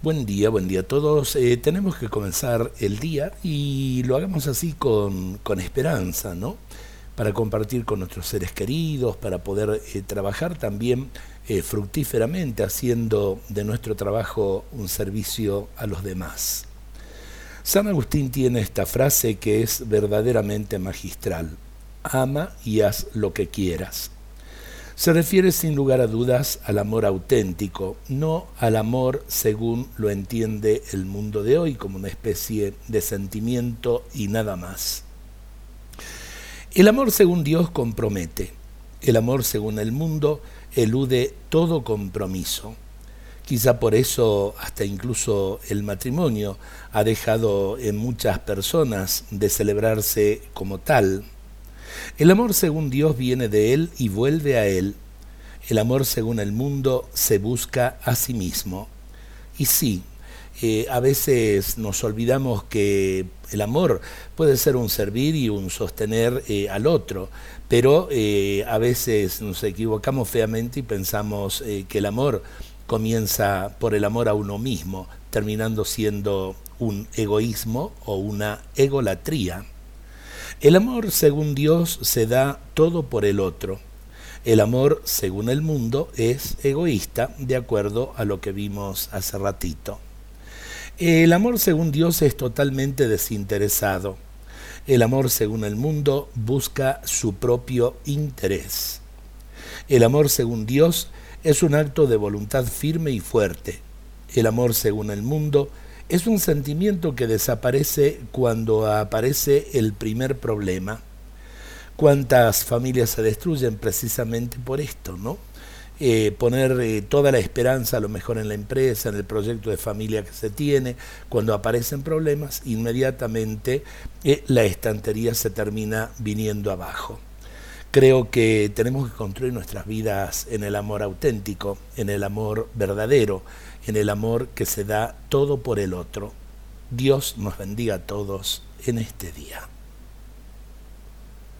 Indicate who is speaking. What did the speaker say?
Speaker 1: Buen día, buen día a todos. Eh, tenemos que comenzar el día y lo hagamos así con, esperanza, ¿no? Para compartir con nuestros seres queridos, para poder eh, trabajar también eh, fructíferamente, haciendo de nuestro trabajo un servicio a los demás. San Agustín tiene esta frase que es verdaderamente magistral. Ama y haz lo que quieras se refiere sin lugar a dudas al amor auténtico, no al amor según lo entiende el mundo de hoy como una especie de sentimiento y nada más. El amor según Dios compromete, el amor según el mundo elude todo compromiso. Quizá por eso hasta incluso el matrimonio ha dejado en muchas personas de celebrarse como tal, el amor según Dios viene de Él y vuelve a Él. El amor según el mundo se busca a sí mismo. Y sí, eh, a veces nos olvidamos que el amor puede ser un servir y un sostener eh, al otro, pero eh, a veces nos equivocamos feamente y pensamos que el amor comienza por el amor a uno mismo, terminando siendo un egoísmo o una egolatría. El amor según Dios se da todo por el otro. El amor según el mundo es egoísta, de acuerdo a lo que vimos hace ratito. El amor según Dios es totalmente desinteresado. El amor según el mundo busca su propio interés. El amor según Dios es un acto de voluntad firme y fuerte. El amor según el mundo es un sentimiento que desaparece cuando aparece el primer problema. ¿Cuántas familias se destruyen precisamente por esto, no? Eh, poner eh, toda la esperanza a lo mejor en la empresa, en el proyecto de familia que se tiene, cuando aparecen problemas, inmediatamente eh, la estantería se termina viniendo abajo. Creo que tenemos que construir nuestras vidas en el amor auténtico, en el amor verdadero, en el amor que se da todo por el otro. Dios nos bendiga a todos en este día.